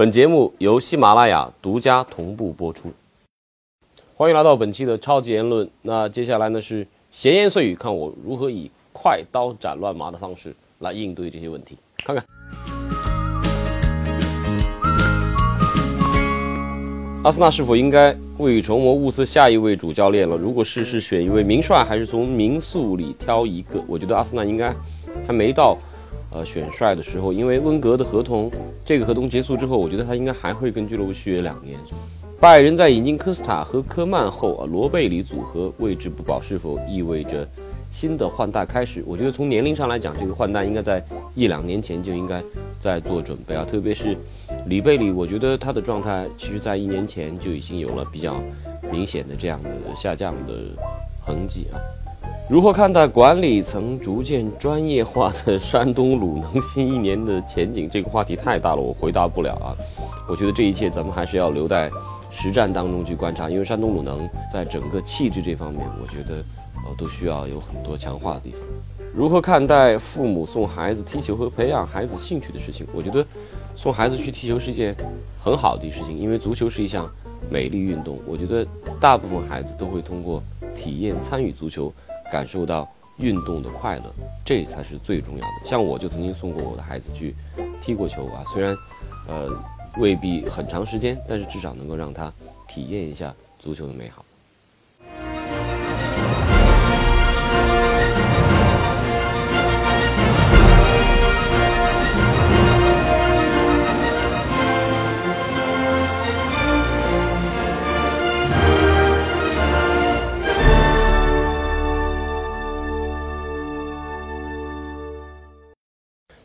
本节目由喜马拉雅独家同步播出。欢迎来到本期的超级言论。那接下来呢是闲言碎语，看我如何以快刀斩乱麻的方式来应对这些问题。看看，阿森纳是否应该未雨绸缪物色下一位主教练了？如果是，是选一位名帅，还是从名宿里挑一个？我觉得阿森纳应该还没到。呃，选帅的时候，因为温格的合同，这个合同结束之后，我觉得他应该还会跟俱乐部续约两年。拜仁在引进科斯塔和科曼后，啊，罗贝里组合位置不保，是否意味着新的换代开始？我觉得从年龄上来讲，这个换代应该在一两年前就应该在做准备啊。特别是里贝里，我觉得他的状态其实在一年前就已经有了比较明显的这样的下降的痕迹啊。如何看待管理层逐渐专业化的山东鲁能新一年的前景？这个话题太大了，我回答不了啊。我觉得这一切咱们还是要留在实战当中去观察，因为山东鲁能在整个气质这方面，我觉得呃都需要有很多强化的地方。如何看待父母送孩子踢球和培养孩子兴趣的事情？我觉得送孩子去踢球是一件很好的事情，因为足球是一项美丽运动。我觉得大部分孩子都会通过体验参与足球。感受到运动的快乐，这才是最重要的。像我就曾经送过我的孩子去踢过球啊，虽然，呃，未必很长时间，但是至少能够让他体验一下足球的美好。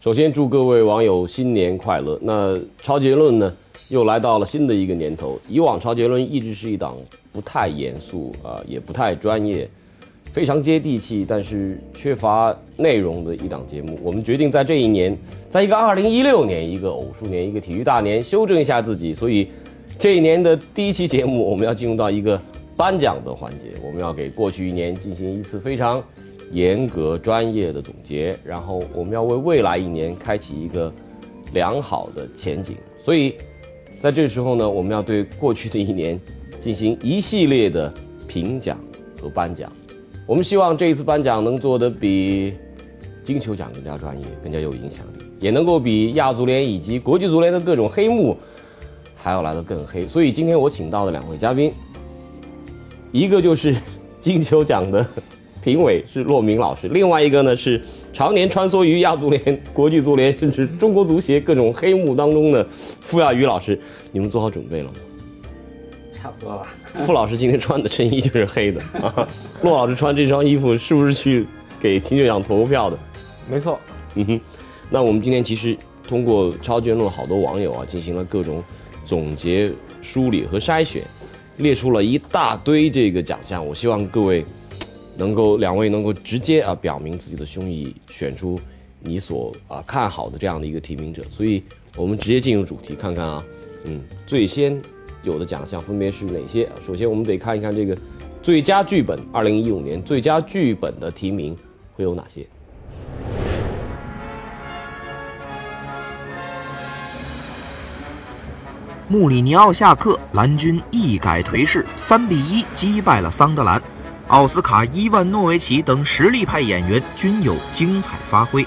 首先祝各位网友新年快乐。那超结论呢，又来到了新的一个年头。以往超结论一直是一档不太严肃啊，也不太专业，非常接地气，但是缺乏内容的一档节目。我们决定在这一年，在一个二零一六年，一个偶数年，一个体育大年，修正一下自己。所以这一年的第一期节目，我们要进入到一个颁奖的环节，我们要给过去一年进行一次非常。严格专业的总结，然后我们要为未来一年开启一个良好的前景。所以，在这时候呢，我们要对过去的一年进行一系列的评奖和颁奖。我们希望这一次颁奖能做得比金球奖更加专业、更加有影响力，也能够比亚足联以及国际足联的各种黑幕还要来得更黑。所以，今天我请到的两位嘉宾，一个就是金球奖的。评委是骆明老师，另外一个呢是常年穿梭于亚足联、国际足联甚至中国足协各种黑幕当中的傅亚宇老师。你们做好准备了吗？差不多吧。傅老师今天穿的衬衣就是黑的啊。骆老师穿这双衣服是不是去给金球奖投票的？没错。嗯哼。那我们今天其实通过超卷路好多网友啊进行了各种总结、梳理和筛选，列出了一大堆这个奖项。我希望各位。能够两位能够直接啊表明自己的胸臆，选出你所啊看好的这样的一个提名者，所以我们直接进入主题，看看啊，嗯，最先有的奖项分别是哪些？首先我们得看一看这个最佳剧本，二零一五年最佳剧本的提名会有哪些？穆里尼奥下课，蓝军一改颓势，三比一击败了桑德兰。奥斯卡、伊万诺维奇等实力派演员均有精彩发挥。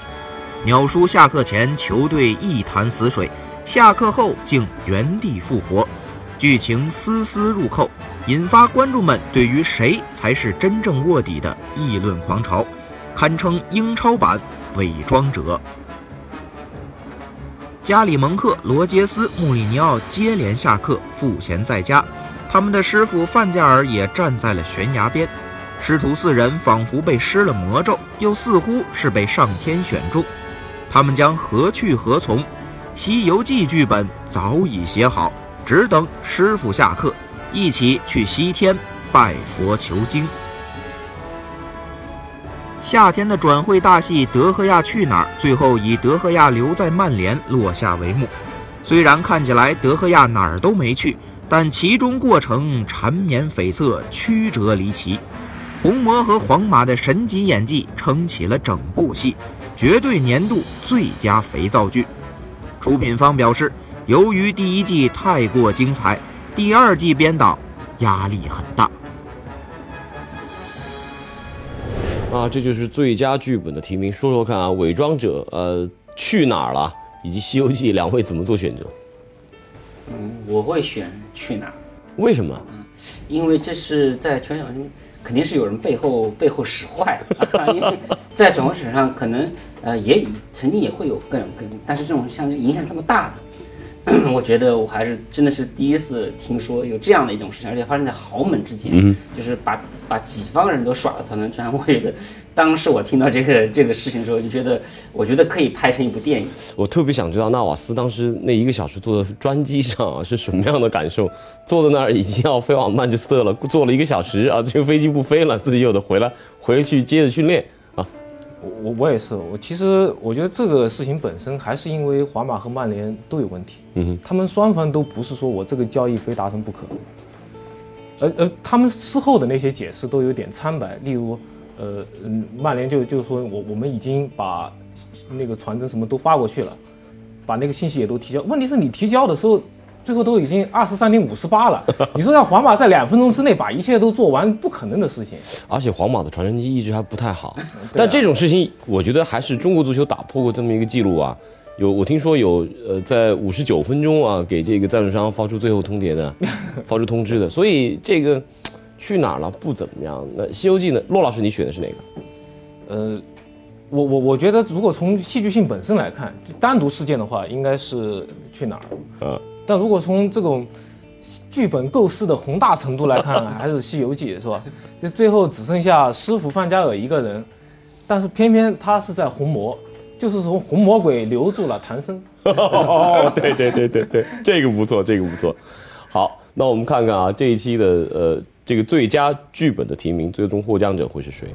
鸟叔下课前球队一潭死水，下课后竟原地复活，剧情丝丝入扣，引发观众们对于谁才是真正卧底的议论狂潮，堪称英超版伪装者。加里蒙克、罗杰斯、穆里尼奥接连下课，赋闲在家，他们的师傅范加尔也站在了悬崖边。师徒四人仿佛被施了魔咒，又似乎是被上天选中。他们将何去何从？《西游记》剧本早已写好，只等师傅下课，一起去西天拜佛求经。夏天的转会大戏《德赫亚去哪儿》最后以德赫亚留在曼联落下帷幕。虽然看起来德赫亚哪儿都没去，但其中过程缠绵悱恻、曲折离奇。红魔和皇马的神级演技撑起了整部戏，绝对年度最佳肥皂剧。出品方表示，由于第一季太过精彩，第二季编导压力很大。啊，这就是最佳剧本的提名。说说看啊，《伪装者》呃去哪儿了，以及《西游记》，两位怎么做选择？嗯，我会选去哪儿，为什么？因为这是在全场肯定是有人背后背后使坏，因为在转播史上可能呃也曾经也会有各种各，但是这种像影响这么大的。我觉得我还是真的是第一次听说有这样的一种事情，而且发生在豪门之间，嗯就是把把己方人都耍得团团转。我觉得当时我听到这个 这个事情的时候，就觉得我觉得可以拍成一部电影。我特别想知道纳瓦斯当时那一个小时坐在专机上啊是什么样的感受，坐在那儿已经要飞往曼彻斯特了，坐了一个小时啊，这个飞机不飞了，自己又得回来回去接着训练。我我我也是，我其实我觉得这个事情本身还是因为皇马和曼联都有问题，嗯哼，他们双方都不是说我这个交易非达成不可，而而他们事后的那些解释都有点苍白，例如，呃嗯，曼联就就说我我们已经把那个传真什么都发过去了，把那个信息也都提交，问题是你提交的时候。最后都已经二十三点五十八了，你说让皇马在两分钟之内把一切都做完，不可能的事情。而且皇马的传真机一直还不太好，但这种事情，我觉得还是中国足球打破过这么一个记录啊。有我听说有呃，在五十九分钟啊，给这个赞助商发出最后通牒的，发出通知的。所以这个去哪儿了不怎么样。那《西游记》呢？骆老师，你选的是哪个？呃，我我我觉得，如果从戏剧性本身来看，单独事件的话，应该是去哪儿？嗯。但如果从这种剧本构思的宏大程度来看，还是《西游记》是吧？就最后只剩下师傅范加尔一个人，但是偏偏他是在红魔，就是从红魔鬼留住了唐僧。哦，对对对对对，这个不错，这个不错。好，那我们看看啊，这一期的呃这个最佳剧本的提名，最终获奖者会是谁？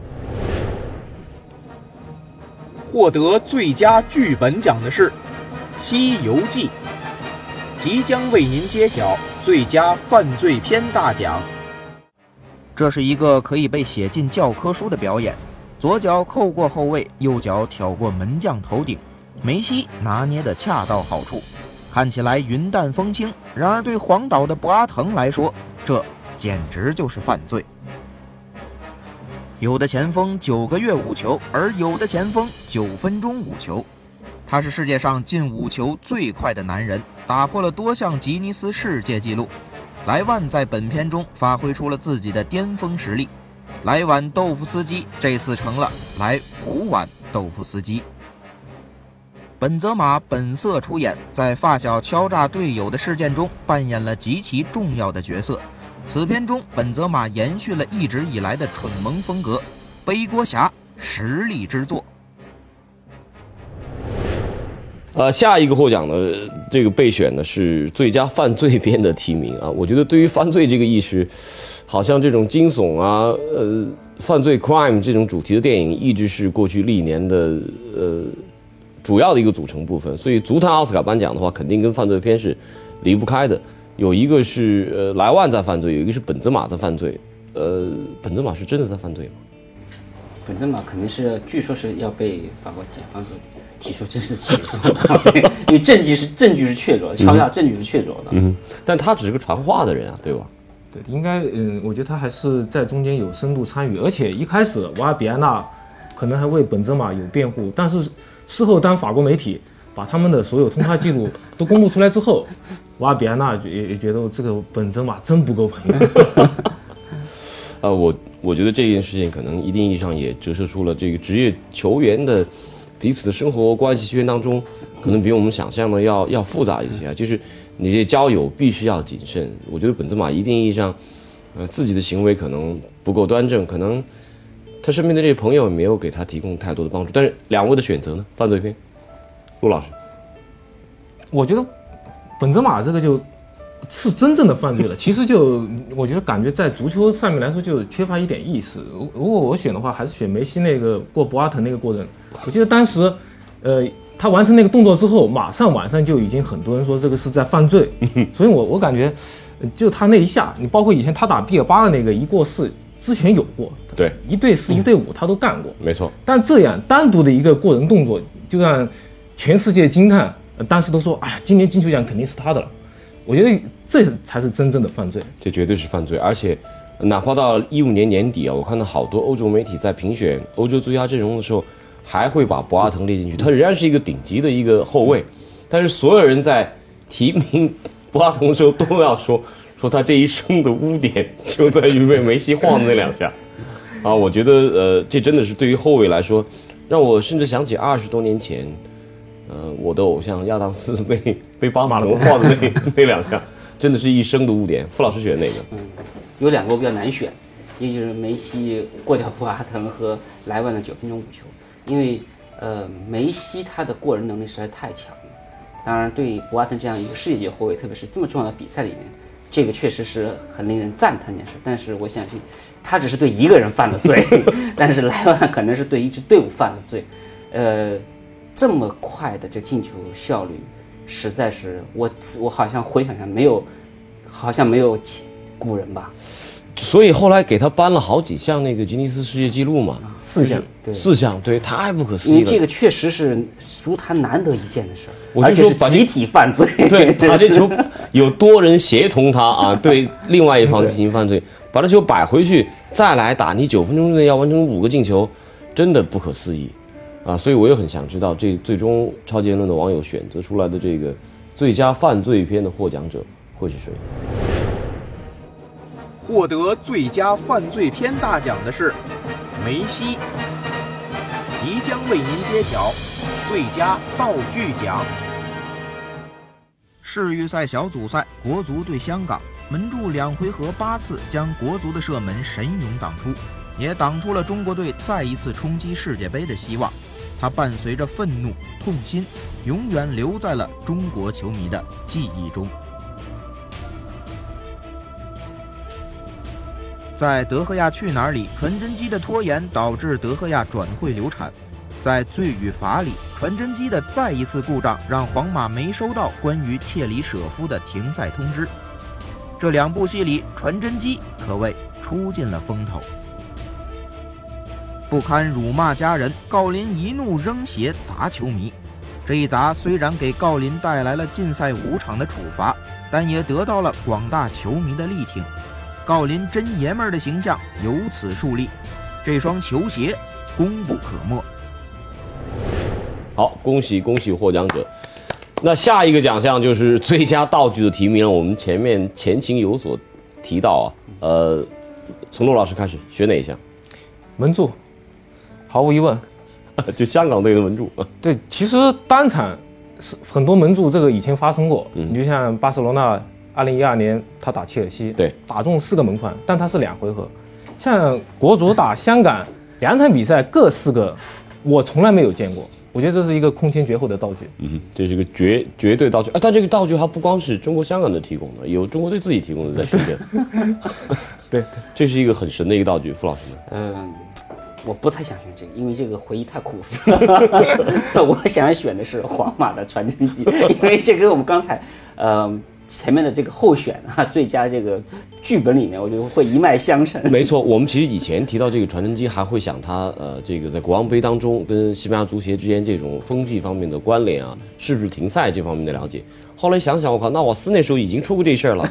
获得最佳剧本奖的是《西游记》。即将为您揭晓最佳犯罪片大奖。这是一个可以被写进教科书的表演：左脚扣过后卫，右脚挑过门将头顶，梅西拿捏的恰到好处，看起来云淡风轻。然而对黄岛的博阿滕来说，这简直就是犯罪。有的前锋九个月五球，而有的前锋九分钟五球。他是世界上进五球最快的男人，打破了多项吉尼斯世界纪录。莱万在本片中发挥出了自己的巅峰实力。莱碗豆腐司机这次成了莱五碗豆腐司机。本泽马本色出演，在发小敲诈队友的事件中扮演了极其重要的角色。此片中，本泽马延续了一直以来的蠢萌风格，背锅侠实力之作。呃，下一个获奖的这个备选呢是最佳犯罪片的提名啊。我觉得对于犯罪这个意识，好像这种惊悚啊、呃犯罪 crime 这种主题的电影，一直是过去历年的呃主要的一个组成部分。所以足坛奥斯卡颁奖的话，肯定跟犯罪片是离不开的。有一个是呃莱万在犯罪，有一个是本泽马在犯罪。呃，本泽马是真的在犯罪吗？本泽马肯定是，据说是要被法国检方给。提出正式起诉，因为证据是证据是确凿的，敲诈证据是确凿的。嗯，但他只是个传话的人啊，对吧？对，应该嗯，我觉得他还是在中间有深度参与，而且一开始瓦尔比安娜可能还为本泽马有辩护，但是事后当法国媒体把他们的所有通话记录都公布出来之后，瓦尔比安娜也也觉得这个本泽马真不够朋友。呃，我我觉得这件事情可能一定意义上也折射出了这个职业球员的。彼此的生活关系圈当中，可能比我们想象的要要复杂一些啊。就是你这交友必须要谨慎。我觉得本泽马一定意义上，呃，自己的行为可能不够端正，可能他身边的这些朋友没有给他提供太多的帮助。但是两位的选择呢？犯罪片，陆老师，我觉得本泽马这个就。是真正的犯罪了。其实就我觉得感觉在足球上面来说就缺乏一点意思。如如果我选的话，还是选梅西那个过博阿滕那个过人。我记得当时，呃，他完成那个动作之后，马上晚上就已经很多人说这个是在犯罪。所以我我感觉，就他那一下，你包括以前他打毕尔巴的那个一过四，之前有过。对，一对四、一对五他都干过。没错。但这样单独的一个过人动作，就让全世界惊叹。呃当时都说，哎呀，今年金球奖肯定是他的了。我觉得这才是真正的犯罪。这绝对是犯罪，而且哪怕到一五年年底啊，我看到好多欧洲媒体在评选欧洲最佳阵容的时候，还会把博阿滕列进去。他仍然是一个顶级的一个后卫，但是所有人在提名博阿滕的时候都要说 说他这一生的污点就在于被梅西晃的那两下。啊，我觉得呃，这真的是对于后卫来说，让我甚至想起二十多年前，呃，我的偶像亚当斯被被巴斯滕晃的那那两下，真的是一生的污点。傅老师选哪个？嗯有两个我比较难选，一就是梅西过掉博阿滕和莱万的九分钟五球，因为呃梅西他的过人能力实在太强了。当然，对博阿滕这样一个世界级后卫，特别是这么重要的比赛里面，这个确实是很令人赞叹的件事。但是我相信，他只是对一个人犯了罪，但是莱万可能是对一支队伍犯了罪。呃，这么快的这进球效率，实在是我我好像回想一下，没有，好像没有前古人吧。所以后来给他颁了好几项那个吉尼斯世界纪录嘛，四项，对四项，对，太不可思议了。你这个确实是足坛难得一见的事儿，我就而且是说集体犯罪。对，把这球有多人协同他啊，对另外一方进行犯罪，把这球摆回去，再来打，你九分钟之内要完成五个进球，真的不可思议啊！所以我也很想知道，这最终超级言论的网友选择出来的这个最佳犯罪片的获奖者会是谁？获得最佳犯罪片大奖的是梅西，即将为您揭晓最佳道具奖。世预赛小组赛，国足对香港，门柱两回合八次将国足的射门神勇挡出，也挡出了中国队再一次冲击世界杯的希望。它伴随着愤怒、痛心，永远留在了中国球迷的记忆中。在《德赫亚去哪儿》里，传真机的拖延导致德赫亚转会流产；在《罪与罚》里，传真机的再一次故障让皇马没收到关于切里舍夫的停赛通知。这两部戏里，传真机可谓出尽了风头。不堪辱骂家人，郜林一怒扔鞋砸球迷。这一砸虽然给郜林带来了禁赛五场的处罚，但也得到了广大球迷的力挺。郜林真爷们儿的形象由此树立，这双球鞋功不可没。好，恭喜恭喜获奖者。那下一个奖项就是最佳道具的提名了。我们前面前情有所提到啊，呃，从陆老师开始，选哪一项？门柱，毫无疑问。就香港队的门柱。对，其实单场是很多门柱，这个以前发生过。嗯你就像巴塞罗那，二零一二年他打切尔西，对，打中四个门框，但他是两回合。像国足打香港两场比赛各四个，我从来没有见过。我觉得这是一个空前绝后的道具。嗯，这是个绝绝对道具啊！但这个道具还不光是中国香港的提供的，有中国队自己提供的在深圳。对，这是一个很神的一个道具，傅老师？嗯，我不太想选这个，因为这个回忆太苦涩。我想选的是皇马的传真机，因为这跟我们刚才呃前面的这个候选啊 最佳这个剧本里面，我觉得会一脉相承。没错，我们其实以前提到这个传真机，还会想它呃，这个在国王杯当中跟西班牙足协之间这种风气方面的关联啊，是不是停赛这方面的了解。后来想想，我靠，那瓦斯那时候已经出过这事儿了，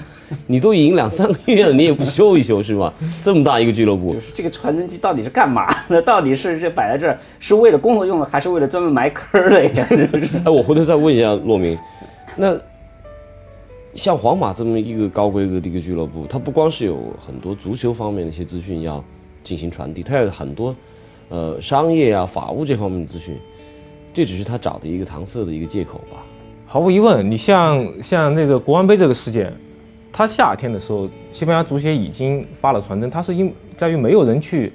你都已经两三个月了，你也不修一修是吧？这么大一个俱乐部就，是这个传真机到底是干嘛的？到底是这摆在这儿是为了工作用的，还是为了专门埋坑儿的呀？是不是？哎，我回头再问一下洛明，那像皇马这么一个高规格的一个俱乐部，它不光是有很多足球方面的一些资讯要进行传递，它有很多呃商业啊、法务这方面的资讯，这只是他找的一个搪塞的一个借口吧？毫无疑问，你像像那个国王杯这个事件，他夏天的时候，西班牙足协已经发了传真，他是因在于没有人去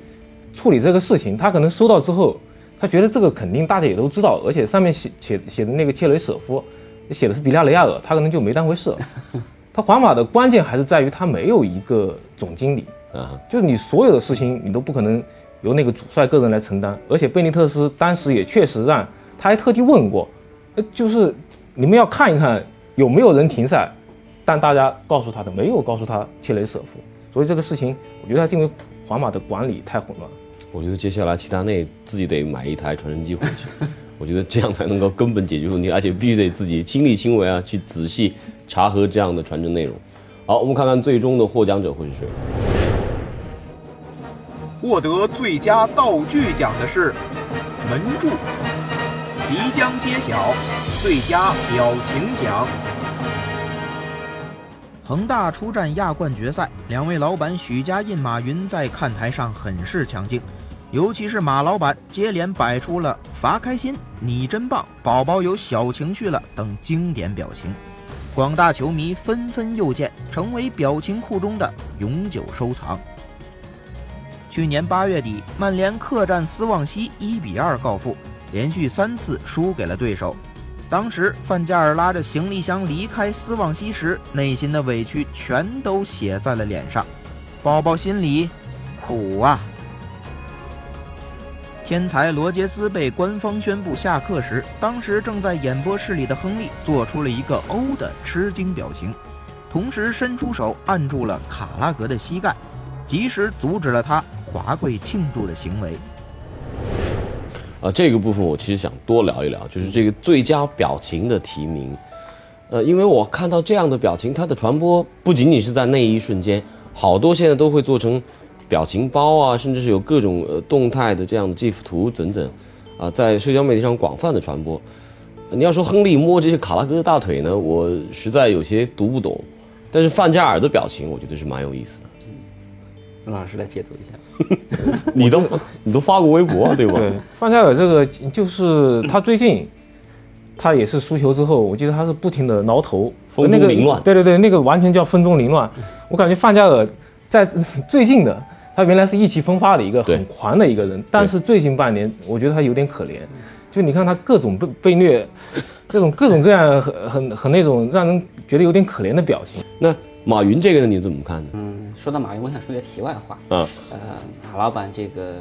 处理这个事情，他可能收到之后，他觉得这个肯定大家也都知道，而且上面写写写的那个切雷舍夫写的是比利亚雷亚尔，他可能就没当回事。他皇马的关键还是在于他没有一个总经理，啊，就是你所有的事情你都不可能由那个主帅个人来承担，而且贝尼特斯当时也确实让，他还特地问过，呃，就是你们要看一看有没有人停赛，但大家告诉他的没有告诉他切雷舍夫，所以这个事情我觉得他是因为皇马的管理太混乱。我觉得接下来齐达内自己得买一台传真机回去，我觉得这样才能够根本解决问题，而且必须得自己亲力亲为啊，去仔细查核这样的传真内容。好，我们看看最终的获奖者会是谁。获得最佳道具奖的是门柱，即将揭晓最佳表情奖。恒大出战亚冠决赛，两位老板许家印、马云在看台上很是强劲，尤其是马老板接连摆出了“罚开心”“你真棒”“宝宝有小情绪了”等经典表情，广大球迷纷纷又见，成为表情库中的永久收藏。去年八月底，曼联客战斯旺西，一比二告负，连续三次输给了对手。当时范加尔拉着行李箱离开斯旺西时，内心的委屈全都写在了脸上。宝宝心里苦啊！天才罗杰斯被官方宣布下课时，当时正在演播室里的亨利做出了一个 O 的吃惊表情，同时伸出手按住了卡拉格的膝盖，及时阻止了他华贵庆祝的行为。啊，这个部分我其实想多聊一聊，就是这个最佳表情的提名。呃，因为我看到这样的表情，它的传播不仅仅是在那一瞬间，好多现在都会做成表情包啊，甚至是有各种呃动态的这样的 GIF 图等等，啊，在社交媒体上广泛的传播。你要说亨利摸这些卡拉哥的大腿呢，我实在有些读不懂，但是范加尔的表情，我觉得是蛮有意思的。陆老师来解读一下。你都你都发过微博对吧？对，范加尔这个就是他最近，他也是输球之后，我记得他是不停的挠头，风中凌乱。对对对，那个完全叫风中凌乱。我感觉范加尔在最近的，他原来是意气风发的一个很狂的一个人，但是最近半年，我觉得他有点可怜。就你看他各种被被虐，这种各种各样很很很那种让人觉得有点可怜的表情。那马云这个呢，你怎么看呢？嗯，说到马云，我想说一个题外话。啊，呃，马老板这个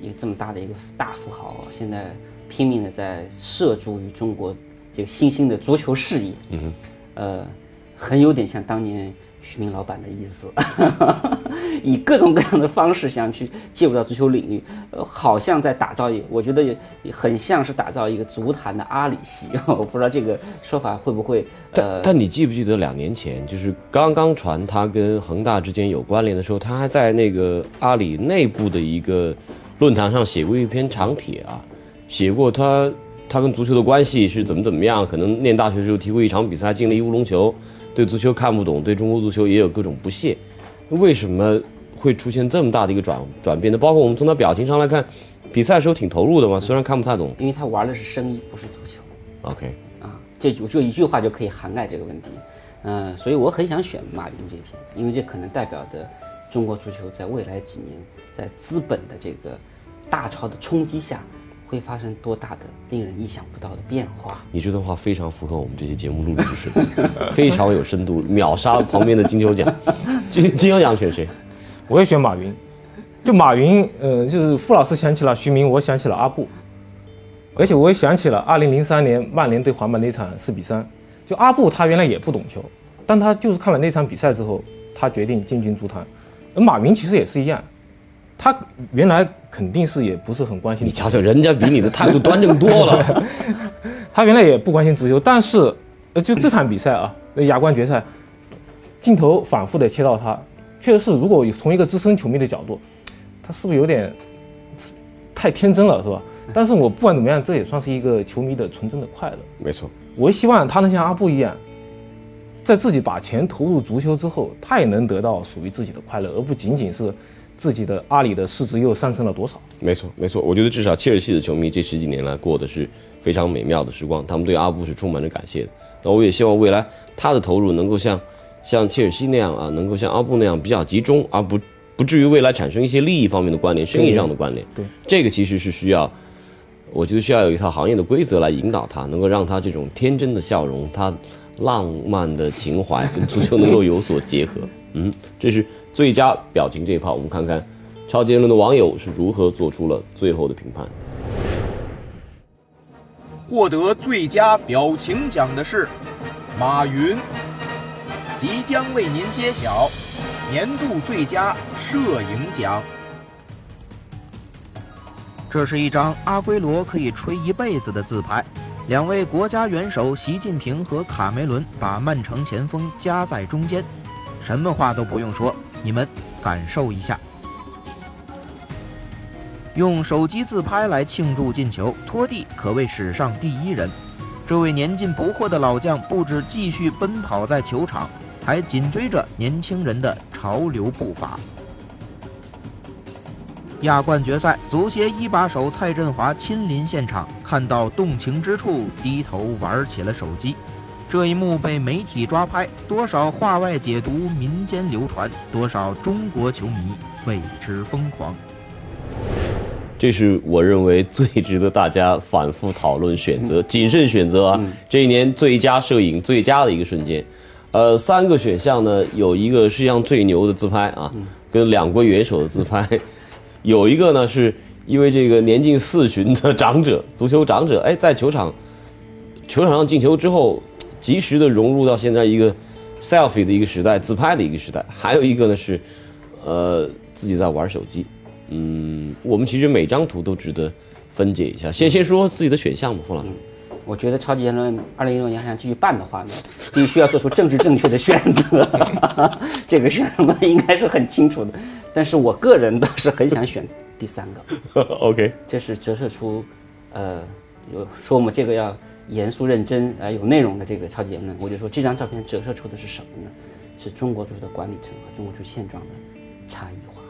一个这么大的一个大富豪，现在拼命的在涉足于中国这个新兴的足球事业。嗯哼，呃，很有点像当年徐明老板的意思，以各种各样的方式想去介入到足球领域，呃，好像在打造一，我觉得也很像是打造一个足坛的阿里系。我不知道这个说法会不会呃但但你记不记得两年前，就是刚刚传他跟恒大之间有关联的时候，他还在那个阿里内部的一个论坛上写过一篇长帖啊，写过他他跟足球的关系是怎么怎么样，可能念大学的时候踢过一场比赛进了一乌龙球，对足球看不懂，对中国足球也有各种不屑。为什么会出现这么大的一个转转变呢？包括我们从他表情上来看，比赛的时候挺投入的嘛，虽然看不太懂。因为他玩的是生意，不是足球。OK，啊，这就就一句话就可以涵盖这个问题，嗯、所以我很想选马云这篇，因为这可能代表着中国足球在未来几年在资本的这个大潮的冲击下，会发生多大的令人意想不到的变化。你这段话非常符合我们这期节目录制的水平，非常有深度，秒杀旁边的金球奖。金金球奖选谁？我也选马云，就马云，呃，就是傅老师想起了徐明，我想起了阿布，而且我也想起了二零零三年曼联对皇马那场四比三，就阿布他原来也不懂球，但他就是看了那场比赛之后，他决定进军足坛，而马云其实也是一样，他原来肯定是也不是很关心你瞧瞧，人家比你的态度端正多了。他原来也不关心足球，但是，呃，就这场比赛啊，那亚冠决赛，镜头反复的切到他，确实是，如果从一个资深球迷的角度，他是不是有点太天真了，是吧？但是我不管怎么样，这也算是一个球迷的纯真的快乐。没错，我希望他能像阿布一样，在自己把钱投入足球之后，他也能得到属于自己的快乐，而不仅仅是自己的阿里的市值又上升了多少。没错，没错。我觉得至少切尔西的球迷这十几年来过的是非常美妙的时光，他们对阿布是充满着感谢的。那我也希望未来他的投入能够像像切尔西那样啊，能够像阿布那样比较集中，而不不至于未来产生一些利益方面的关联、生意上的关联。对，这个其实是需要，我觉得需要有一套行业的规则来引导他，能够让他这种天真的笑容、他浪漫的情怀跟足球能够有所结合。嗯，这是最佳表情这一趴，我们看看超杰伦的网友是如何做出了最后的评判。获得最佳表情奖的是马云，即将为您揭晓年度最佳摄影奖。这是一张阿圭罗可以吹一辈子的自拍。两位国家元首习近平和卡梅伦把曼城前锋夹在中间，什么话都不用说，你们感受一下。用手机自拍来庆祝进球，托蒂可谓史上第一人。这位年近不惑的老将不止继续奔跑在球场，还紧追着年轻人的潮流步伐。亚冠决赛，足协一把手蔡振华亲临现场，看到动情之处，低头玩起了手机。这一幕被媒体抓拍，多少话外解读，民间流传，多少中国球迷为之疯狂。这是我认为最值得大家反复讨论、选择、谨慎选择啊！这一年最佳摄影最佳的一个瞬间，呃，三个选项呢，有一个世界上最牛的自拍啊，跟两国元首的自拍。有一个呢，是因为这个年近四旬的长者，足球长者，哎，在球场球场上进球之后，及时的融入到现在一个 selfie 的一个时代，自拍的一个时代。还有一个呢是，呃，自己在玩手机。嗯，我们其实每张图都值得分解一下。先先说自己的选项吧，冯老师。我觉得超级言论二零一六年还想继续办的话呢，必须要做出政治正确的选择。这个是我们应该是很清楚的。但是我个人倒是很想选第三个。OK，这是折射出，呃，有说我们这个要严肃认真啊有内容的这个超级言论。我就说这张照片折射出的是什么呢？是中国足球的管理层和中国足球现状的差异化。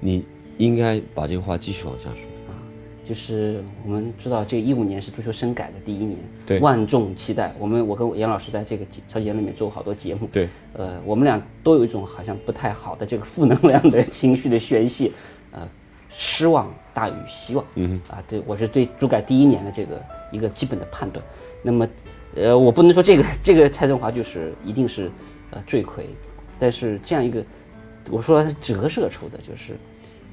你应该把这个话继续往下说啊。就是我们知道，这一五年是足球深改的第一年，对，万众期待。我们我跟严老师在这个超级言里面做过好多节目，对，呃，我们俩都有一种好像不太好的这个负能量的情绪的宣泄，呃，失望大于希望，嗯，啊，对，我是对足改第一年的这个一个基本的判断。那么，呃，我不能说这个这个蔡振华就是一定是呃罪魁，但是这样一个，我说折射出的就是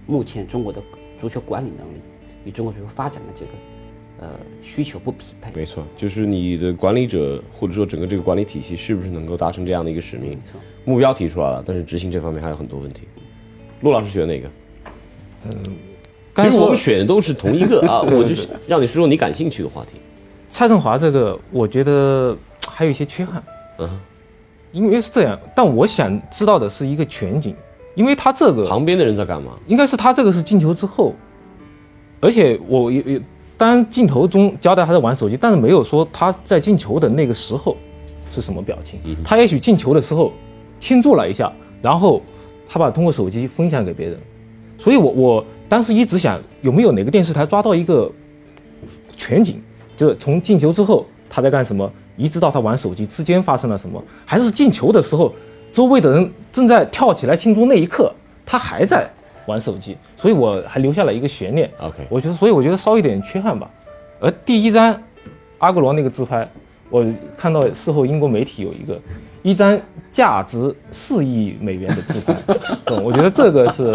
目前中国的足球管理能力。与中国足球发展的这个呃需求不匹配，没错，就是你的管理者或者说整个这个管理体系是不是能够达成这样的一个使命？目标提出来了，但是执行这方面还有很多问题。陆老师选哪个？嗯，其实我们选的都是同一个 啊，我就是让你说说你感兴趣的话题。蔡振华这个，我觉得还有一些缺憾，嗯，因为是这样，但我想知道的是一个全景，因为他这个旁边的人在干嘛？应该是他这个是进球之后。而且我也也，当然镜头中交代他在玩手机，但是没有说他在进球的那个时候是什么表情。他也许进球的时候庆祝了一下，然后他把通过手机分享给别人。所以我我当时一直想有没有哪个电视台抓到一个全景，就是从进球之后他在干什么，一直到他玩手机之间发生了什么，还是进球的时候周围的人正在跳起来庆祝那一刻他还在。玩手机，所以我还留下了一个悬念。OK，我觉得，所以我觉得稍一点缺憾吧。而第一张阿圭罗那个自拍，我看到事后英国媒体有一个一张价值四亿美元的自拍，我觉得这个是，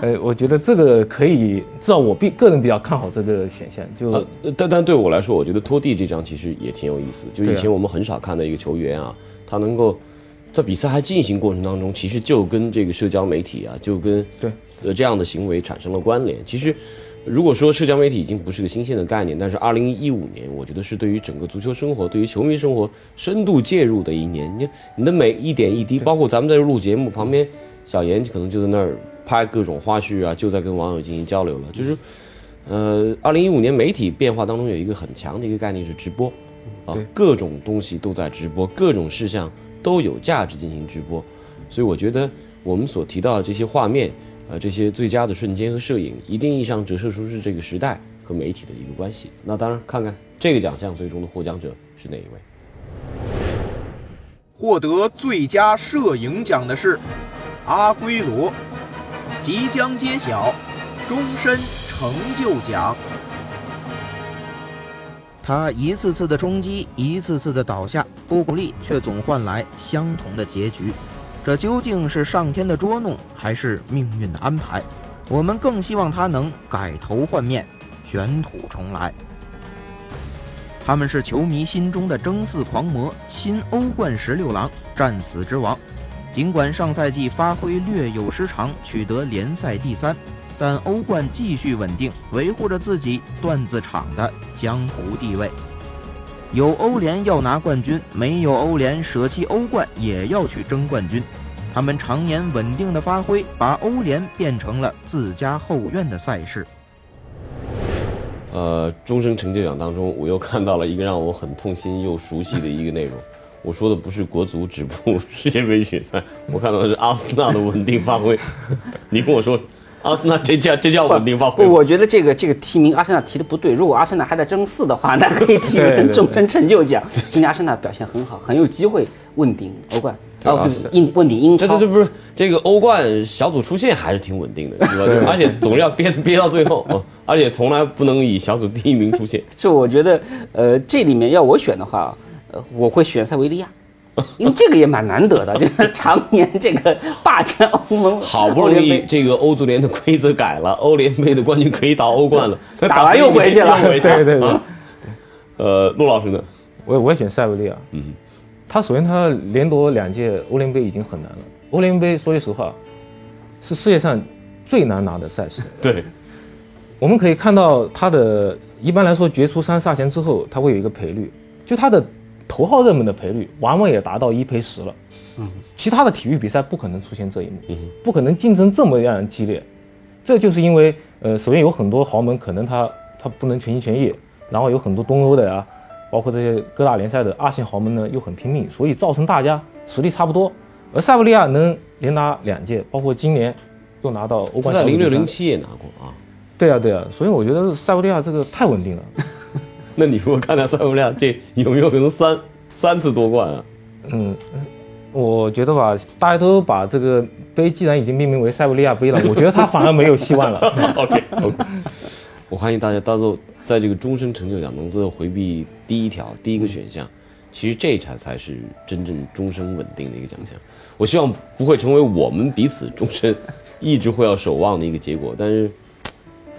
呃，我觉得这个可以，至少我比个人比较看好这个选项。就但但对我来说，我觉得拖地这张其实也挺有意思。就以前我们很少看到一个球员啊，他能够。在比赛还进行过程当中，其实就跟这个社交媒体啊，就跟对呃这样的行为产生了关联。其实，如果说社交媒体已经不是个新鲜的概念，但是二零一五年，我觉得是对于整个足球生活、对于球迷生活深度介入的一年。你你的每一点一滴，包括咱们在这录节目旁边，小严可能就在那儿拍各种花絮啊，就在跟网友进行交流了。就是，呃，二零一五年媒体变化当中有一个很强的一个概念是直播，啊，各种东西都在直播，各种事项。都有价值进行直播，所以我觉得我们所提到的这些画面，呃，这些最佳的瞬间和摄影，一定意义上折射出是这个时代和媒体的一个关系。那当然，看看这个奖项最终的获奖者是哪一位？获得最佳摄影奖的是阿圭罗，即将揭晓终身成就奖。他一次次的冲击，一次次的倒下，不鼓励，却总换来相同的结局。这究竟是上天的捉弄，还是命运的安排？我们更希望他能改头换面，卷土重来。他们是球迷心中的争四狂魔，新欧冠十六郎，战死之王。尽管上赛季发挥略有失常，取得联赛第三，但欧冠继续稳定，维护着自己段子场的江湖地位。有欧联要拿冠军，没有欧联舍弃欧冠也要去争冠军。他们常年稳定的发挥，把欧联变成了自家后院的赛事。呃，终生成就奖当中，我又看到了一个让我很痛心又熟悉的一个内容。我说的不是国足止步世界杯决赛，我看到的是阿森纳的稳定发挥。你跟我说，阿森纳这叫这叫稳定发挥？我觉得这个这个提名阿森纳提的不对。如果阿森纳还在争四的话，那可以提名终身成就奖。今年阿森纳表现很好，很有机会问鼎欧冠，哦，不是英问鼎英超这这这。不是这个欧冠小组出线还是挺稳定的？而且总是要憋憋到最后，哦而且从来不能以小组第一名出现。是我觉得，呃，这里面要我选的话，呃，我会选塞维利亚，因为这个也蛮难得的，就 是常年这个霸占欧盟，好不容易这个欧足联的规则改了，欧联杯的冠军可以打欧冠了，打完又回去了对对对啊呃，陆老师呢？我也我也选塞维利亚。嗯，他首先他连夺两届欧联杯已经很难了。欧联杯说句实话，是世界上最难拿的赛事。对，我们可以看到他的一般来说决出三煞前之后，他会有一个赔率，就他的头号热门的赔率往往也达到一赔十了。嗯，其他的体育比赛不可能出现这一幕，嗯不可能竞争这么样激烈。这就是因为，呃，首先有很多豪门可能他他不能全心全意，然后有很多东欧的呀、包括这些各大联赛的二线豪门呢又很拼命，所以造成大家实力差不多。而塞维利亚能连拿两届，包括今年又拿到欧他冠小组第三在零六零。七也拿过啊。对啊，对啊，所以我觉得塞维利亚这个太稳定了。那你如果看到塞维利亚这有没有可能三三次夺冠啊？嗯，我觉得吧，大家都把这个杯既然已经命名为塞维利亚杯了，我觉得他反而没有希望了。OK OK，我欢迎大家到时候在这个终身成就奖中最后回避第一条第一个选项，其实这才才是真正终身稳定的一个奖项。我希望不会成为我们彼此终身 一直会要守望的一个结果，但是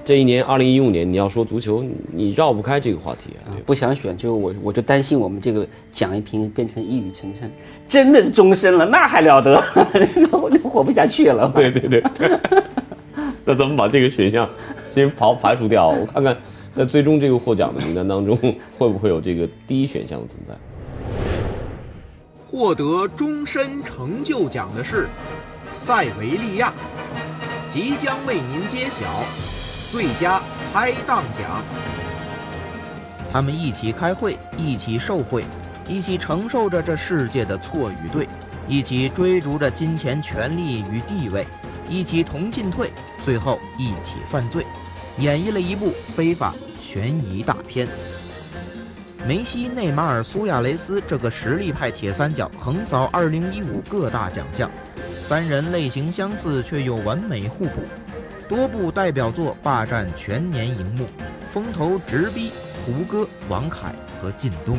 这一年二零一五年你要说足球，你绕不开这个话题啊，不想选，就我我就担心我们这个奖一评变成一语成谶，真的是终身了，那还了得？我就活不下去了。对对对对。那咱们把这个选项先刨排除掉，我看看在最终这个获奖的名单当中会不会有这个第一选项的存在。获得终身成就奖的是塞维利亚，即将为您揭晓最佳拍档奖。他们一起开会，一起受贿，一起承受着这世界的错与对，一起追逐着金钱、权力与地位，一起同进退，最后一起犯罪，演绎了一部非法悬疑大片。梅西、内马尔、苏亚雷斯这个实力派铁三角横扫2015各大奖项，三人类型相似却又完美互补，多部代表作霸占全年荧幕，风头直逼胡歌、王凯和靳东。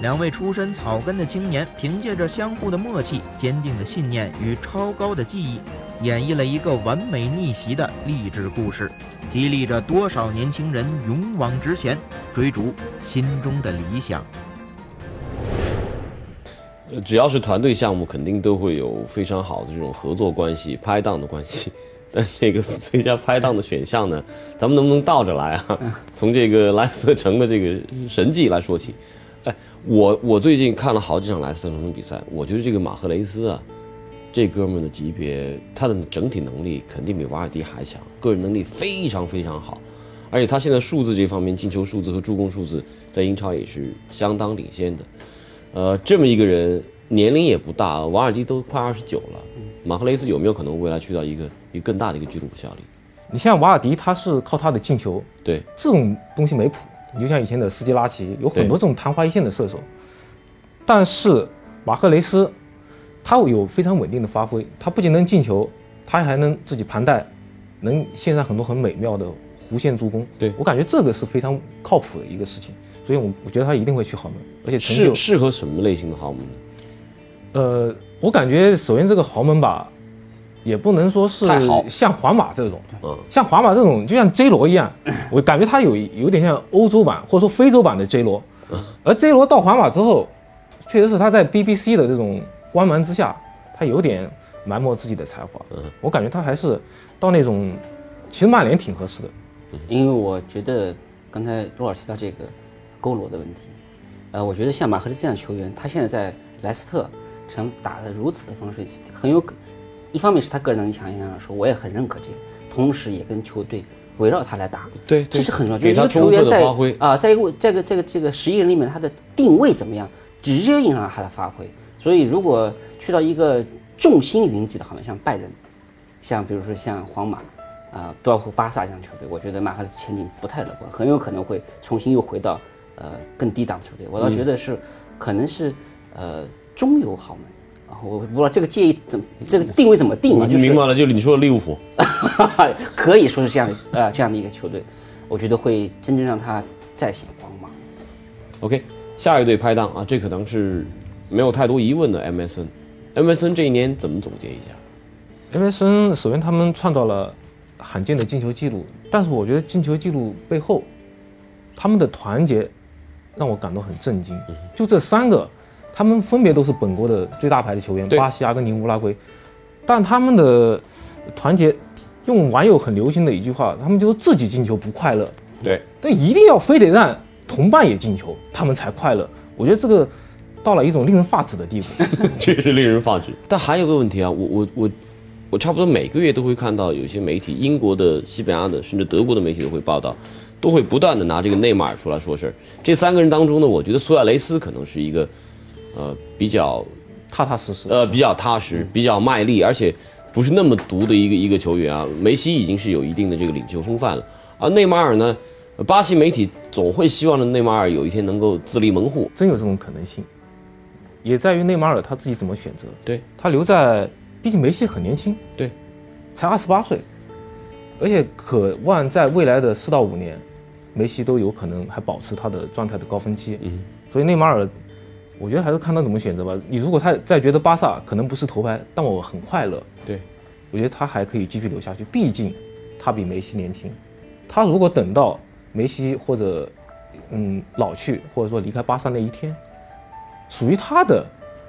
两位出身草根的青年，凭借着相互的默契、坚定的信念与超高的技艺，演绎了一个完美逆袭的励志故事，激励着多少年轻人勇往直前，追逐心中的理想。只要是团队项目，肯定都会有非常好的这种合作关系、拍档的关系。但这个最佳拍档的选项呢，咱们能不能倒着来啊？从这个莱斯特城的这个神迹来说起。哎，我我最近看了好几场莱斯特城的比赛，我觉得这个马赫雷斯啊，这哥们的级别，他的整体能力肯定比瓦尔迪还强，个人能力非常非常好，而且他现在数字这方面，进球数字和助攻数字在英超也是相当领先的。呃，这么一个人年龄也不大，瓦尔迪都快二十九了，马赫雷斯有没有可能未来去到一个一个更大的一个俱乐部效力？你像瓦尔迪，他是靠他的进球，对，这种东西没谱。你就像以前的斯基拉奇，有很多这种昙花一现的射手，但是马赫雷斯，他有非常稳定的发挥，他不仅能进球，他还能自己盘带，能献上很多很美妙的弧线助攻。对我感觉这个是非常靠谱的一个事情，所以我我觉得他一定会去豪门，而且成就适适合什么类型的豪门呢？呃，我感觉首先这个豪门吧，也不能说是像皇马这种，嗯，像皇马这种，就像 J 罗一样，我感觉他有有点像欧洲版或者说非洲版的 J 罗，而 J 罗到皇马之后，确实是他在 BBC 的这种光芒之下，他有点埋没自己的才华。我感觉他还是到那种，其实曼联挺合适的。因为我觉得刚才罗老师提到这个勾罗的问题，呃，我觉得像马赫利这样球员，他现在在莱斯特城打得如此的风生水起，很有可，一方面是他个人能力强，一方面说我也很认可这个，同时也跟球队围绕他来打，对这是很重要，就是一个球员在啊，在一个这个这个这个十一人里面，他的定位怎么样，直接影响到他的发挥。所以如果去到一个众星云集的好门，像拜仁，像比如说像皇马。啊，包括巴萨这样球队，我觉得马赫的前景不太乐观，很有可能会重新又回到呃更低档的球队。我倒觉得是，可能是呃中游豪门。我不知道这个建议怎这个定位怎么定我啊？就是明白了，就是你说的利物浦。可以说是这样的呃这样的一个球队，我觉得会真正让他再显光芒。OK，下一对拍档啊，这可能是没有太多疑问的 MSN。MSN 这一年怎么总结一下？MSN 首先他们创造了罕见的进球记录，但是我觉得进球记录背后，他们的团结让我感到很震惊。就这三个，他们分别都是本国的最大牌的球员，巴西、阿根廷、乌拉圭，但他们的团结，用网友很流行的一句话，他们就是自己进球不快乐，对，但一定要非得让同伴也进球，他们才快乐。我觉得这个到了一种令人发指的地步。确实令人发指。但还有个问题啊，我我我我差不多每个月都会看到有些媒体，英国的、西班牙的，甚至德国的媒体都会报道，都会不断的拿这个内马尔出来说事儿。这三个人当中呢，我觉得苏亚雷斯可能是一个，呃，比较踏踏实实，呃比较踏实、比较卖力，而且不是那么毒的一个一个球员啊。梅西已经是有一定的这个领袖风范了，而内马尔呢，呃巴西媒体总会希望着内马尔有一天能够自立门户。真有这种可能性，也在于内马尔他自己怎么选择。对他留在，毕竟梅西很年轻，对，才二十八岁，而且渴望在未来的四到五年，梅西都有可能还保持他的状态的高峰期。嗯，所以内马尔，我觉得还是看他怎么选择吧。你如果他再觉得巴萨可能不是头牌，但我很快乐，对，我觉得他还可以继续留下去，毕竟他比梅西年轻。他如果等到梅西或者嗯老去，或者说离开巴萨那一天，属于他的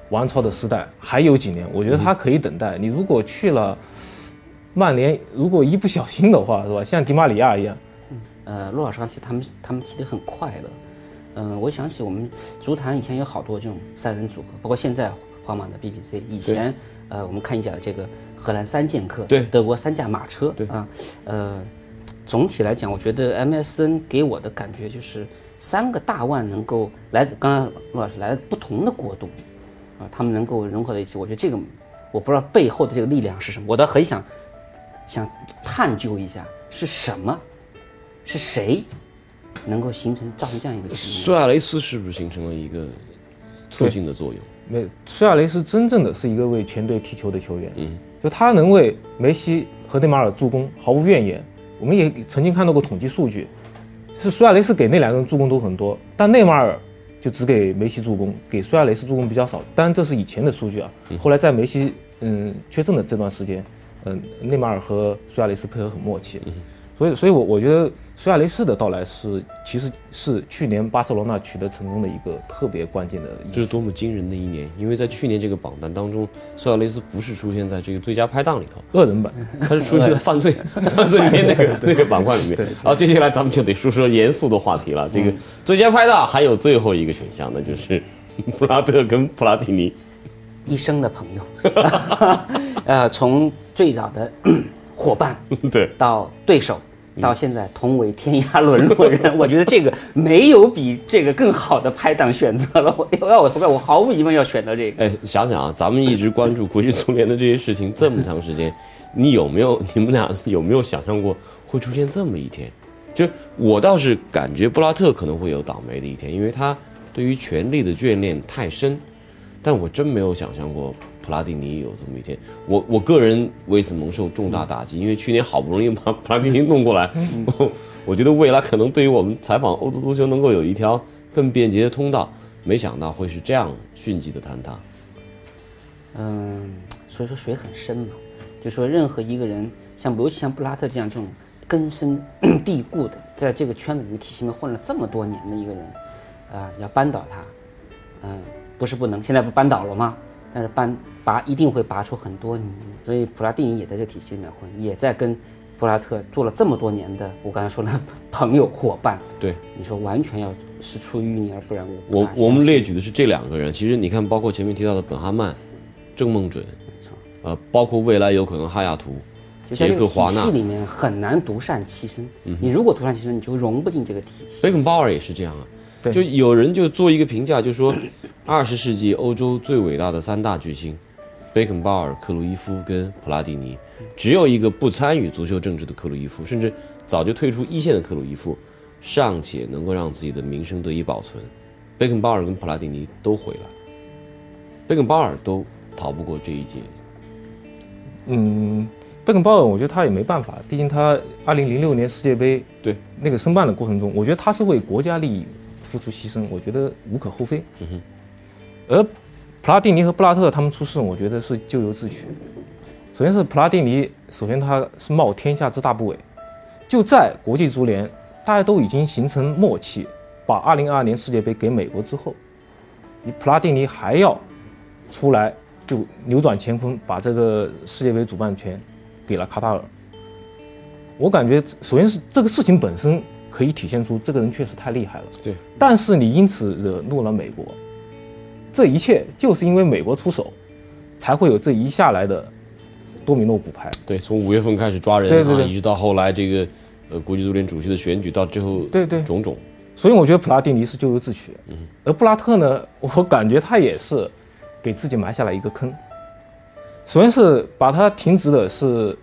王朝的时代还有几年，我觉得他可以等待。你如果去了曼联，如果一不小心的话，是吧？像迪马里亚一样，嗯呃，陆老师刚提他们他们踢得很快乐，嗯、我想起我们足坛以前有好多这种三人组合，包括现在皇马的 BBC，以前呃我们看一下这个荷兰三剑客，对。德国三驾马车，对。啊，呃，总体来讲，我觉得 MSN 给我的感觉就是三个大腕能够来自，刚刚陆老师来自不同的国度，啊，他们能够融合在一起，我觉得这个我不知道背后的这个力量是什么，我倒很想想探究一下是什么，是谁能够形成造成这样一个局苏亚雷斯是不是形成了一个促进的作用？没苏亚雷斯真正的是一个为全队踢球的球员，嗯，就他能为梅西和内马尔助攻，毫无怨言。我们也曾经看到过统计数据，是苏亚雷斯给那两个人助攻都很多，但内马尔就只给梅西助攻，给苏亚雷斯助攻比较少。当然这是以前的数据啊，后来在梅西嗯缺阵的这段时间，嗯，内马尔和苏亚雷斯配合很默契，所以所以我我觉得苏亚雷斯的到来是其实是去年巴塞罗那取得成功的一个特别关键的因素这是多么惊人的一年！因为在去年这个榜单当中，苏亚雷斯不是出现在这个最佳拍档里头，恶人版。他是出现在犯罪 犯罪里面那个 那个板块里面。好，接下来咱们就得说说严肃的话题了。这个最佳拍档还有最后一个选项，那就是 布拉特跟普拉蒂尼。一生的朋友，呃，从最早的 伙伴对，到对手，到现在同为天涯沦落人，我觉得这个没有比这个更好的拍档选择了。我要我投票，我毫无疑问要选择这个。哎，想想啊，咱们一直关注国际足联的这些事情这么长时间，你有没有你们俩有没有想象过会出现这么一天？就我倒是感觉布拉特可能会有倒霉的一天，因为他对于权力的眷恋太深，但我真没有想象过普拉蒂尼有这么一天。我我个人为此蒙受重大打击，因为去年好不容易把普拉蒂尼弄过来，我我觉得未来可能对于我们采访欧洲足球能够有一条更便捷的通道，没想到会是这样迅疾的坍塌。嗯，所以说水很深嘛，就说任何一个人，像尤其像布拉特这样这种根深蒂固的，在这个圈子里面体系里面混了这么多年的一个人，啊、要扳倒他，嗯、不是不能，现在不扳倒了吗？但是扳拔一定会拔出很多泥，所以普拉蒂尼也在这体系里面混，也在跟布拉特做了这么多年的，我刚才说的 朋友伙伴。对，你说完全要是出淤泥而不染，我我我们列举的是这两个人，其实你看，包括前面提到的本哈曼、郑梦准，没错呃，包括未来有可能哈亚图、杰克华纳、体系里面很难独善其身。你如果独善其身，你就融不进这个体系。贝肯鲍尔也是这样啊。对就有人就做一个评价，就说 二十世纪欧洲最伟大的三大巨星，贝肯鲍尔、克鲁伊夫跟普拉蒂尼，只有一个不参与足球政治的克鲁伊夫，甚至早就退出一线的克鲁伊夫，尚且能够让自己的名声得以保存。贝肯鲍尔跟普拉蒂尼都回来，贝肯鲍尔都逃不过这一劫。嗯，贝肯鲍尔，我觉得他也没办法，毕竟他二零零六年世界杯对那个申办的过程中，我觉得他是为国家利益付出牺牲，我觉得无可厚非。嗯哼，而普拉蒂尼和布拉特他们出事，我觉得是咎由自取。首先是普拉蒂尼，首先他是冒天下之大不韪，就在国际足联大家都已经形成默契，把2022年世界杯给美国之后，你普拉蒂尼还要出来就扭转乾坤，把这个世界杯主办权给了卡塔尔。我感觉首先是这个事情本身可以体现出这个人确实太厉害了，对，但是你因此惹怒了美国，这一切就是因为美国出手，才会有这一下来的多米诺骨牌。对，从五月份开始抓人啊，对对对一直到后来这个呃国际足联主席的选举，到最后对对种种。所以我觉得普拉蒂尼是咎由自取，嗯而布拉特呢，我感觉他也是给自己埋下了一个坑。首先是把他停职的是，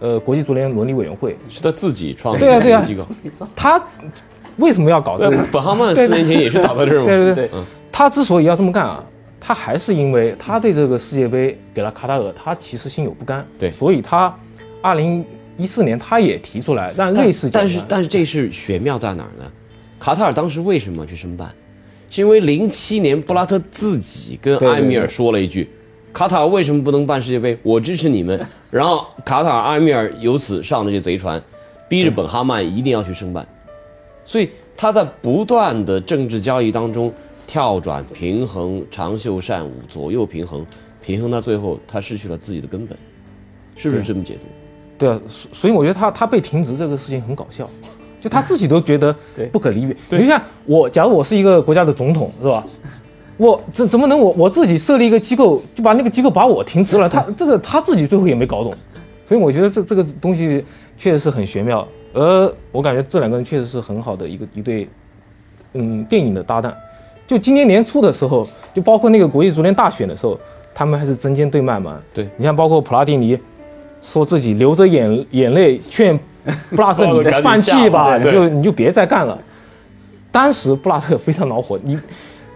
呃，国际足联伦理委员会，是他自己创立对啊对啊的机构。他为什么要搞这个？本哈曼四年前也是倒在这儿吗。对对对对，他之所以要这么干啊，他还是因为他对这个世界杯给了卡塔尔，他其实心有不甘。对所以他二零一四年他也提出来让但瑞士但是但是这是玄妙在哪儿呢？卡塔尔当时为什么去申办？是因为零七年布拉特自己跟埃米尔说了一句：“卡塔尔为什么不能办世界杯？我支持你们。”然后卡塔尔、埃米尔由此上了这贼船，逼着本哈曼一定要去申办。所以他在不断的政治交易当中跳转、平衡、长袖善舞、左右平衡，平衡到最后，他失去了自己的根本，是不是这么解读？对啊，所所以我觉得他他被停职这个事情很搞笑，就他自己都觉得 不可理喻。你就像我，假如我是一个国家的总统，是吧？我怎怎么能我我自己设立一个机构，就把那个机构把我停职了？他 这个他自己最后也没搞懂，所以我觉得这这个东西确实是很玄妙。而我感觉这两个人确实是很好的一个一对，嗯，电影的搭档。就今年年初的时候，就包括那个国际足联大选的时候，他们还是针尖对麦芒。对你像包括普拉蒂尼，说自己流着眼眼泪劝布拉特你得放弃吧，你就你就别再干了。当时布拉特非常恼火，你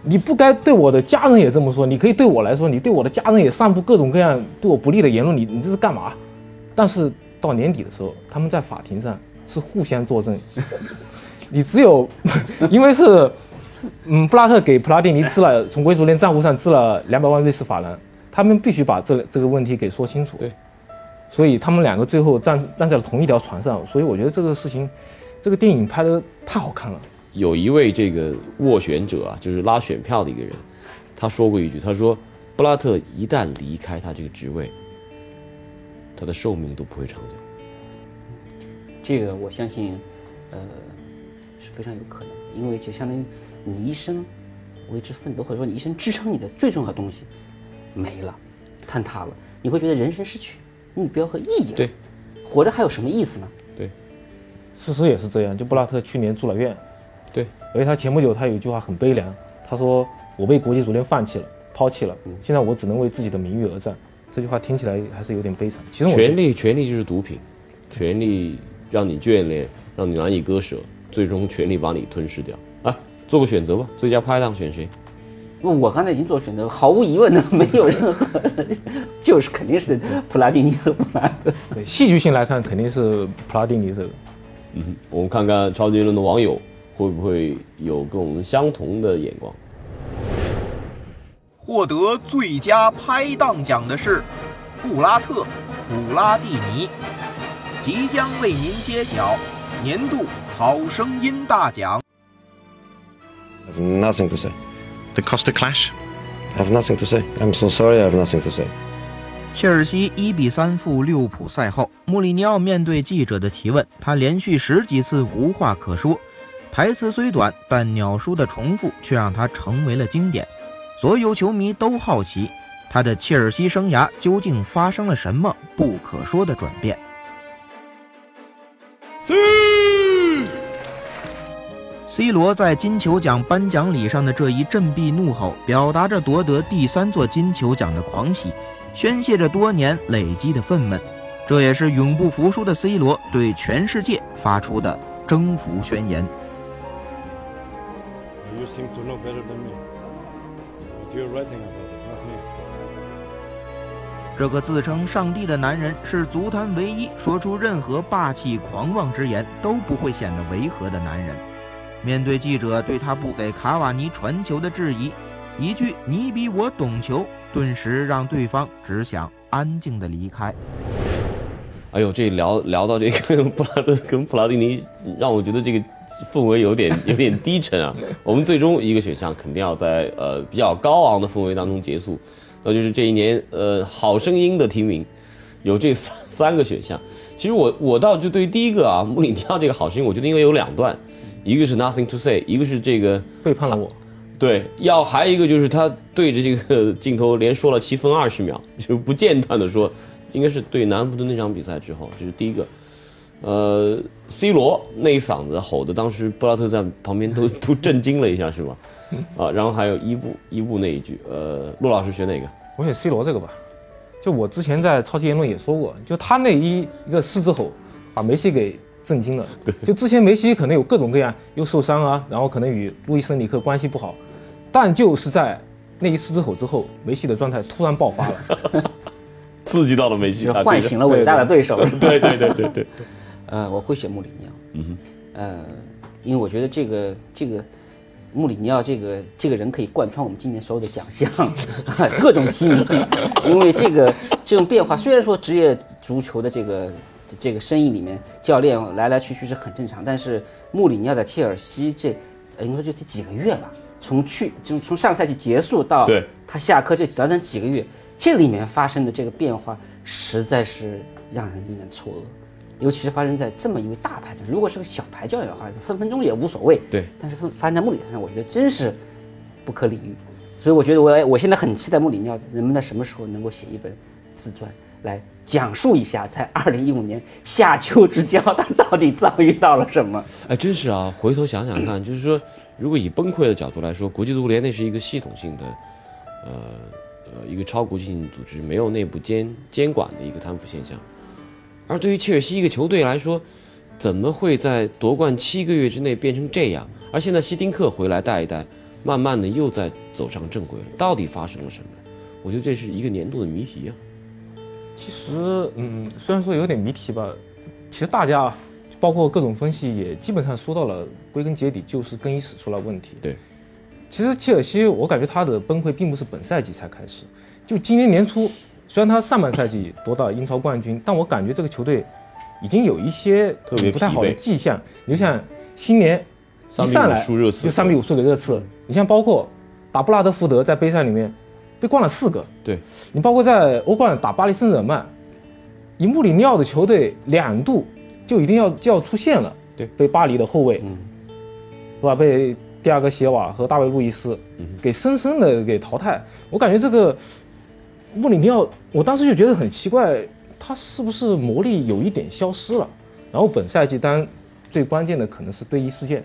你不该对我的家人也这么说，你可以对我来说，你对我的家人也散布各种各样对我不利的言论，你你这是干嘛？但是到年底的时候，他们在法庭上是互相作证，你只有因为是嗯布拉特给普拉蒂尼支了从国际足联账户上支了两百万瑞士法郎，他们必须把这这个问题给说清楚。对。所以他们两个最后站站在了同一条船上，所以我觉得这个事情，这个电影拍的太好看了。有一位这个斡旋者啊，就是拉选票的一个人，他说过一句，他说布拉特一旦离开他这个职位，他的寿命都不会长久。这个我相信，呃，是非常有可能，因为就相当于你一生为之奋斗，或者说你一生支撑你的最重要的东西没了，坍塌了，你会觉得人生失去目标和意义了。对，活着还有什么意思呢？对事实也是这样，就布拉特去年住了院，对，而且他前不久他有一句话很悲凉，他说我被国际足联放弃了，抛弃了，现在我只能为自己的名誉而战。这句话听起来还是有点悲惨。其实权力，权力就是毒品，权力让你眷恋，让你难以割舍，最终权力把你吞噬掉。啊，做个选择吧，最佳拍档选谁？我刚才已经做选择，毫无疑问的，没有任何，就是肯定是普拉蒂尼和布拉特。对戏剧性来看，肯定是普拉蒂尼这个。嗯，我们看看超级论的网友会不会有跟我们相同的眼光。获得最佳拍档奖的是布拉特·普拉蒂尼，即将为您揭晓年度好声音大奖。I've nothing to say. The Costa Clash? I have nothing to say. I'm so sorry. I have nothing to say. 切尔西一比三负利物浦赛后，穆里尼奥面对记者的提问，他连续十几次无话可说。台词虽短，但鸟叔的重复却让他成为了经典。所有球迷都好奇，他的切尔西生涯究竟发生了什么不可说的转变。C 罗在金球奖颁奖礼上的这一振臂怒吼，表达着夺得第三座金球奖的狂喜，宣泄着多年累积的愤懑。这也是永不服输的 C 罗对全世界发出的征服宣言。You seem to know better than me. But you're writing about it, not me. 这个自称上帝的男人是足坛唯一说出任何霸气狂妄之言都不会显得违和的男人。面对记者对他不给卡瓦尼传球的质疑，一句“你比我懂球”，顿时让对方只想安静的离开。哎呦，这聊聊到这个 布拉德跟普拉蒂尼，让我觉得这个氛围有点 有点低沉啊。我们最终一个选项肯定要在呃比较高昂的氛围当中结束，那就是这一年呃好声音的提名，有这三三个选项。其实我我倒就对于第一个啊穆里尼奥这个好声音，我觉得应该有两段，一个是 Nothing to say，一个是这个背叛了我。对，要还有一个就是他对着这个镜头连说了七分二十秒，就不间断的说，应该是对南安普顿那场比赛之后，这是第一个。呃，C 罗那一嗓子吼的，当时布拉特在旁边都 都震惊了一下，是吧？啊，然后还有伊布伊布那一句，呃，陆老师选哪个？我选 C 罗这个吧，就我之前在超级言论也说过，就他那一一个狮子吼，把梅西给震惊了。对，就之前梅西可能有各种各样又受伤啊，然后可能与路易斯里克关系不好，但就是在那一狮子吼之后，梅西的状态突然爆发了。刺激到了梅西，就是唤醒了伟大的对手。对对对对对。呃，我会选穆里尼奥。嗯哼。呃，因为我觉得这个这个穆里尼奥这个这个人可以贯穿我们今年所有的奖项，各种提名。因为这个这种变化，虽然说职业足球的这个这个生意里面，教练来来去去是很正常，但是穆里尼奥在切尔西这，呃，应该说就这几个月吧，从去就从上赛季结束到他下课这短短几个月，这里面发生的这个变化，实在是让人有点错愕。尤其是发生在这么一位大牌上，如果是个小牌教练的话，分分钟也无所谓。对，但是分发生在穆里身上，我觉得真是不可理喻。所以我觉得我我现在很期待穆里尼奥能不能在什么时候能够写一本自传，来讲述一下在二零一五年夏秋之交他到底遭遇到了什么。哎，真是啊，回头想想看，就是说，如果以崩溃的角度来说，国际足联那是一个系统性的，呃呃，一个超国际性组织，没有内部监监管的一个贪腐现象。而对于切尔西一个球队来说，怎么会在夺冠七个月之内变成这样？而现在希丁克回来带一带，慢慢的又在走上正轨了。到底发生了什么？我觉得这是一个年度的谜题啊。其实，嗯，虽然说有点谜题吧，其实大家包括各种分析也基本上说到了，归根结底就是更衣室出了问题。对，其实切尔西，我感觉他的崩溃并不是本赛季才开始，就今年年初。虽然他上半赛季夺到英超冠军，但我感觉这个球队已经有一些特别不太好的迹象。你就像新年一上来就三比五输给热刺，你像包括打布拉德福德在杯赛里面被灌了四个，对你包括在欧冠打巴黎圣日耳曼，以穆里尼奥的球队两度就一定要就要出线了，对，被巴黎的后卫，是吧？被第二个席瓦和大卫路易斯给深深的给淘汰。我感觉这个。穆里尼奥，我当时就觉得很奇怪，他是不是魔力有一点消失了？然后本赛季当然最关键的可能是队医事件，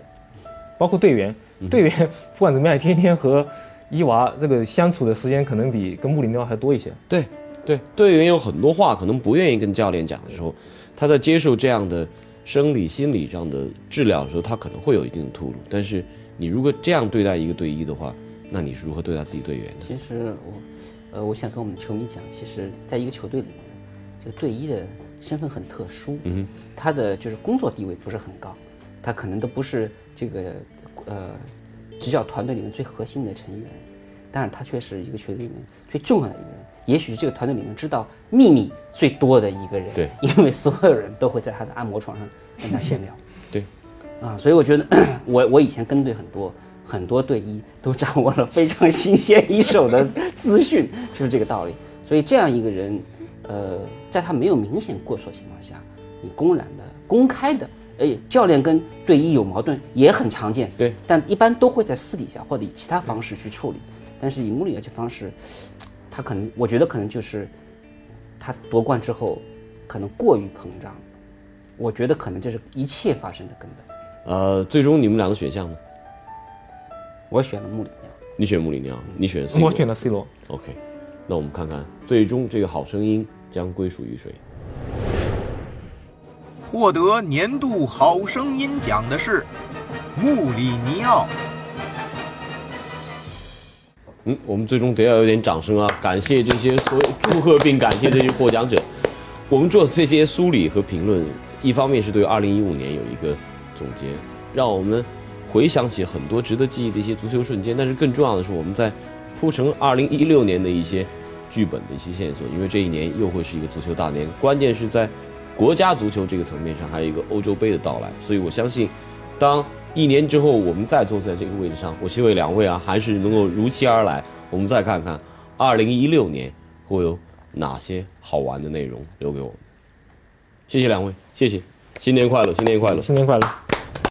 包括队员，队员 不管怎么样，天天和伊娃这个相处的时间可能比跟穆里尼奥还多一些。对，对，队员有很多话可能不愿意跟教练讲的时候，他在接受这样的生理、心理上的治疗的时候，他可能会有一定的突兀。但是你如果这样对待一个队医的话，那你是如何对待自己队员的？其实我。呃，我想跟我们球迷讲，其实，在一个球队里面，这个队医的身份很特殊，嗯他的就是工作地位不是很高，他可能都不是这个呃执教团队里面最核心的成员，但是他却是一个球队里面最重要的一个人，也许是这个团队里面知道秘密最多的一个人，对，因为所有人都会在他的按摩床上跟他闲聊，对，啊，所以我觉得 我我以前跟队很多。很多队医都掌握了非常新鲜一手的资讯，就是这个道理。所以这样一个人，呃，在他没有明显过错情况下，你公然的、公开的，哎，教练跟队医有矛盾也很常见，对，但一般都会在私底下或者以其他方式去处理。但是以穆里尼奥这方式，他可能，我觉得可能就是他夺冠之后，可能过于膨胀，我觉得可能这是一切发生的根本。呃，最终你们两个选项呢？我选了穆里尼奥。你选穆里尼奥，你选 C 罗。我选了 C 罗。OK，那我们看看最终这个好声音将归属于谁？获得年度好声音奖的是穆里尼奥。嗯，我们最终得要有点掌声啊！感谢这些所有祝贺并感谢这些获奖者。我们做这些梳理和评论，一方面是对2015年有一个总结，让我们回想起很多值得记忆的一些足球瞬间。但是更重要的是，我们在铺成2016年的一些剧本的一些线索，因为这一年又会是一个足球大年。关键是在国家足球这个层面上，还有一个欧洲杯的到来。所以我相信，当一年之后，我们再坐在这个位置上，我希望两位啊，还是能够如期而来。我们再看看，二零一六年会有哪些好玩的内容留给我们。谢谢两位，谢谢，新年快乐，新年快乐。新年快乐。